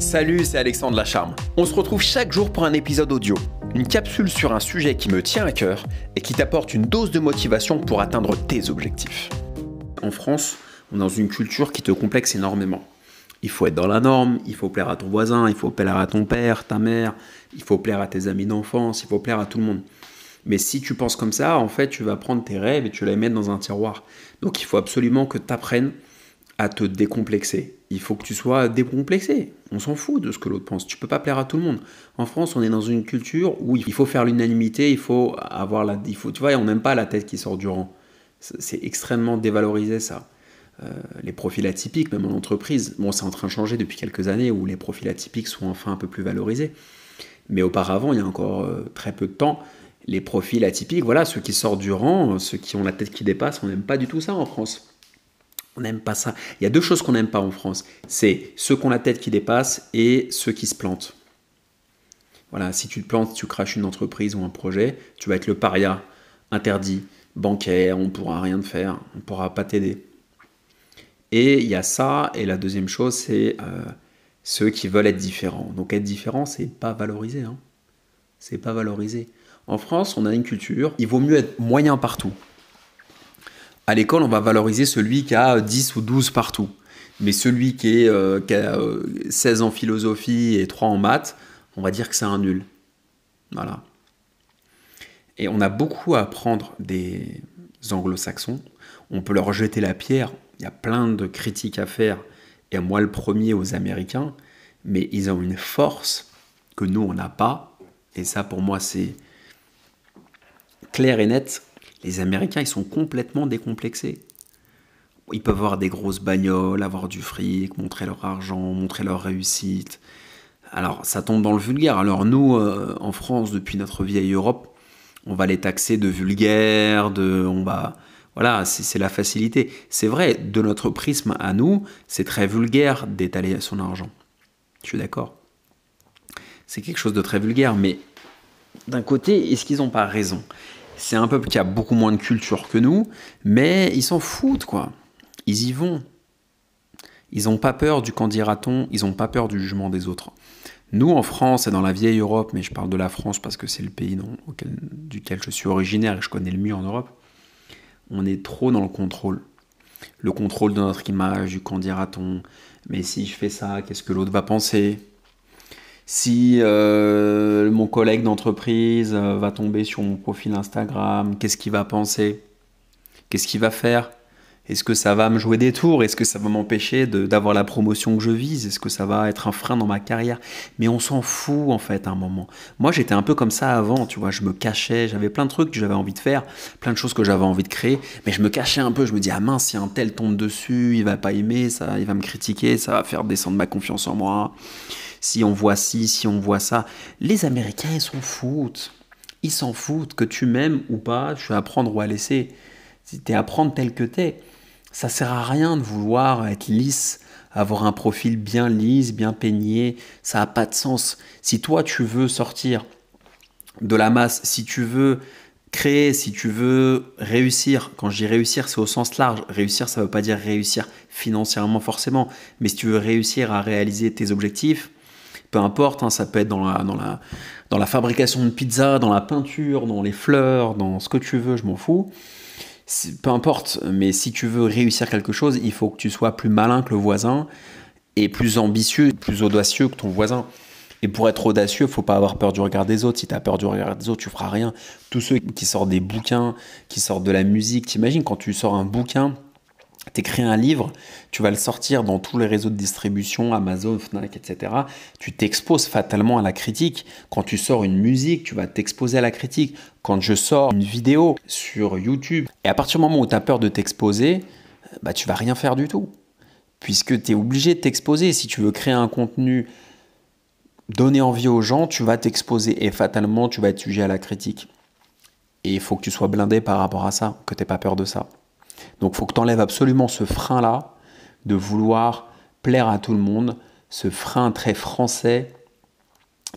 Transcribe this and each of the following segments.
Salut, c'est Alexandre Lacharme. On se retrouve chaque jour pour un épisode audio, une capsule sur un sujet qui me tient à cœur et qui t'apporte une dose de motivation pour atteindre tes objectifs. En France, on est dans une culture qui te complexe énormément. Il faut être dans la norme, il faut plaire à ton voisin, il faut plaire à ton père, ta mère, il faut plaire à tes amis d'enfance, il faut plaire à tout le monde. Mais si tu penses comme ça, en fait, tu vas prendre tes rêves et tu les mettre dans un tiroir. Donc il faut absolument que tu apprennes à te décomplexer. Il faut que tu sois décomplexé. On s'en fout de ce que l'autre pense. Tu peux pas plaire à tout le monde. En France, on est dans une culture où il faut faire l'unanimité, il faut avoir la, il faut, tu vois, on n'aime pas la tête qui sort du rang. C'est extrêmement dévalorisé ça. Euh, les profils atypiques, même en entreprise, bon, c'est en train de changer depuis quelques années où les profils atypiques sont enfin un peu plus valorisés. Mais auparavant, il y a encore euh, très peu de temps, les profils atypiques, voilà, ceux qui sortent du rang, ceux qui ont la tête qui dépasse, on n'aime pas du tout ça en France. On n'aime pas ça. Il y a deux choses qu'on n'aime pas en France. C'est ceux qui ont la tête qui dépasse et ceux qui se plantent. Voilà, si tu te plantes, tu craches une entreprise ou un projet, tu vas être le paria, interdit, bancaire, on ne pourra rien faire, on ne pourra pas t'aider. Et il y a ça, et la deuxième chose, c'est euh, ceux qui veulent être différents. Donc être différent, c'est pas valorisé. Hein. C'est pas valorisé. En France, on a une culture, il vaut mieux être moyen partout. À l'école, on va valoriser celui qui a 10 ou 12 partout. Mais celui qui, est, euh, a 16 euh, en philosophie et 3 en maths, on va dire que c'est un nul. Voilà. Et on a beaucoup à apprendre des anglo-saxons. On peut leur jeter la pierre. Il y a plein de critiques à faire. Et moi, le premier aux Américains. Mais ils ont une force que nous, on n'a pas. Et ça, pour moi, c'est clair et net, les Américains, ils sont complètement décomplexés. Ils peuvent avoir des grosses bagnoles, avoir du fric, montrer leur argent, montrer leur réussite. Alors, ça tombe dans le vulgaire. Alors, nous, euh, en France, depuis notre vieille Europe, on va les taxer de vulgaire, de, on va, voilà, c'est la facilité. C'est vrai, de notre prisme à nous, c'est très vulgaire d'étaler son argent. Je suis d'accord. C'est quelque chose de très vulgaire, mais d'un côté, est-ce qu'ils n'ont pas raison? C'est un peuple qui a beaucoup moins de culture que nous, mais ils s'en foutent, quoi. Ils y vont. Ils n'ont pas peur du candidaton, ils n'ont pas peur du jugement des autres. Nous, en France et dans la vieille Europe, mais je parle de la France parce que c'est le pays duquel je suis originaire et je connais le mieux en Europe, on est trop dans le contrôle. Le contrôle de notre image, du candidaton. Mais si je fais ça, qu'est-ce que l'autre va penser? Si euh, mon collègue d'entreprise euh, va tomber sur mon profil Instagram, qu'est-ce qu'il va penser? Qu'est-ce qu'il va faire? Est-ce que ça va me jouer des tours? Est-ce que ça va m'empêcher d'avoir la promotion que je vise? Est-ce que ça va être un frein dans ma carrière? Mais on s'en fout en fait à un moment. Moi j'étais un peu comme ça avant, tu vois, je me cachais, j'avais plein de trucs que j'avais envie de faire, plein de choses que j'avais envie de créer, mais je me cachais un peu, je me dis ah mince, si un tel tombe dessus, il va pas aimer, ça, il va me critiquer, ça va faire descendre ma confiance en moi si on voit ci, si on voit ça. Les Américains, ils s'en foutent. Ils s'en foutent que tu m'aimes ou pas, tu vas prendre ou à laisser. Si tu es à prendre tel que tu es, ça sert à rien de vouloir être lisse, avoir un profil bien lisse, bien peigné, ça n'a pas de sens. Si toi tu veux sortir de la masse, si tu veux créer, si tu veux réussir, quand je dis réussir, c'est au sens large. Réussir, ça ne veut pas dire réussir financièrement forcément, mais si tu veux réussir à réaliser tes objectifs, peu importe, hein, ça peut être dans la, dans, la, dans la fabrication de pizza, dans la peinture, dans les fleurs, dans ce que tu veux, je m'en fous. Peu importe, mais si tu veux réussir quelque chose, il faut que tu sois plus malin que le voisin et plus ambitieux, plus audacieux que ton voisin. Et pour être audacieux, il faut pas avoir peur du regard des autres. Si tu as peur du regard des autres, tu feras rien. Tous ceux qui sortent des bouquins, qui sortent de la musique, t'imagines quand tu sors un bouquin, t'écris un livre, tu vas le sortir dans tous les réseaux de distribution, Amazon, Fnac, etc. Tu t'exposes fatalement à la critique. Quand tu sors une musique, tu vas t'exposer à la critique. Quand je sors une vidéo sur YouTube, et à partir du moment où tu as peur de t'exposer, bah, tu vas rien faire du tout. Puisque tu es obligé de t'exposer. Si tu veux créer un contenu, donner envie aux gens, tu vas t'exposer et fatalement, tu vas être sujet à la critique. Et il faut que tu sois blindé par rapport à ça, que tu n'aies pas peur de ça. Donc il faut que tu enlèves absolument ce frein-là de vouloir plaire à tout le monde, ce frein très français,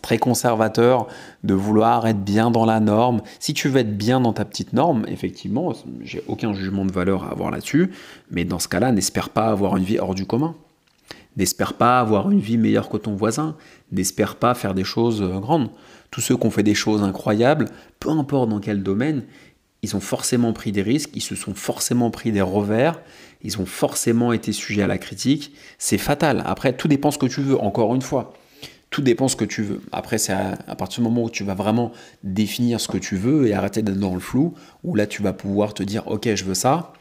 très conservateur, de vouloir être bien dans la norme. Si tu veux être bien dans ta petite norme, effectivement, j'ai aucun jugement de valeur à avoir là-dessus, mais dans ce cas-là, n'espère pas avoir une vie hors du commun. N'espère pas avoir une vie meilleure que ton voisin. N'espère pas faire des choses euh, grandes. Tous ceux qui ont fait des choses incroyables, peu importe dans quel domaine, ils ont forcément pris des risques, ils se sont forcément pris des revers, ils ont forcément été sujets à la critique. C'est fatal. Après, tout dépend ce que tu veux, encore une fois. Tout dépend ce que tu veux. Après, c'est à, partir du moment où tu vas vraiment définir ce que tu veux et arrêter d'être dans le flou, où là, tu vas pouvoir te dire, ok, je veux ça,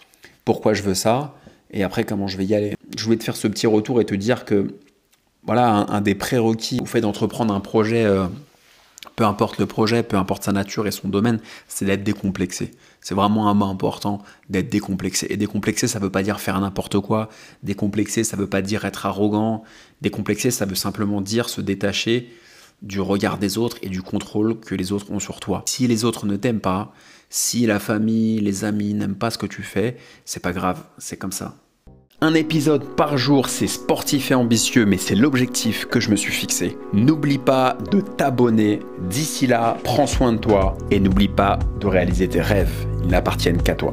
pourquoi je veux ça, et après, comment je vais y aller. Je voulais te faire ce petit retour et te dire que, voilà, un, des prérequis au fait d'entreprendre un projet... Euh, peu importe le projet, peu importe sa nature et son domaine, c'est d'être décomplexé. C'est vraiment un mot important d'être décomplexé. Et décomplexé, ça ne veut pas dire faire n'importe quoi. Décomplexé, ça ne veut pas dire être arrogant. Décomplexé, ça veut simplement dire se détacher du regard des autres et du contrôle que les autres ont sur toi. Si les autres ne t'aiment pas, si la famille, les amis n'aiment pas ce que tu fais, c'est pas grave, c'est comme ça. Un épisode par jour, c'est sportif et ambitieux, mais c'est l'objectif que je me suis fixé. N'oublie pas de t'abonner. D'ici là, prends soin de toi et n'oublie pas de réaliser tes rêves. Ils n'appartiennent qu'à toi.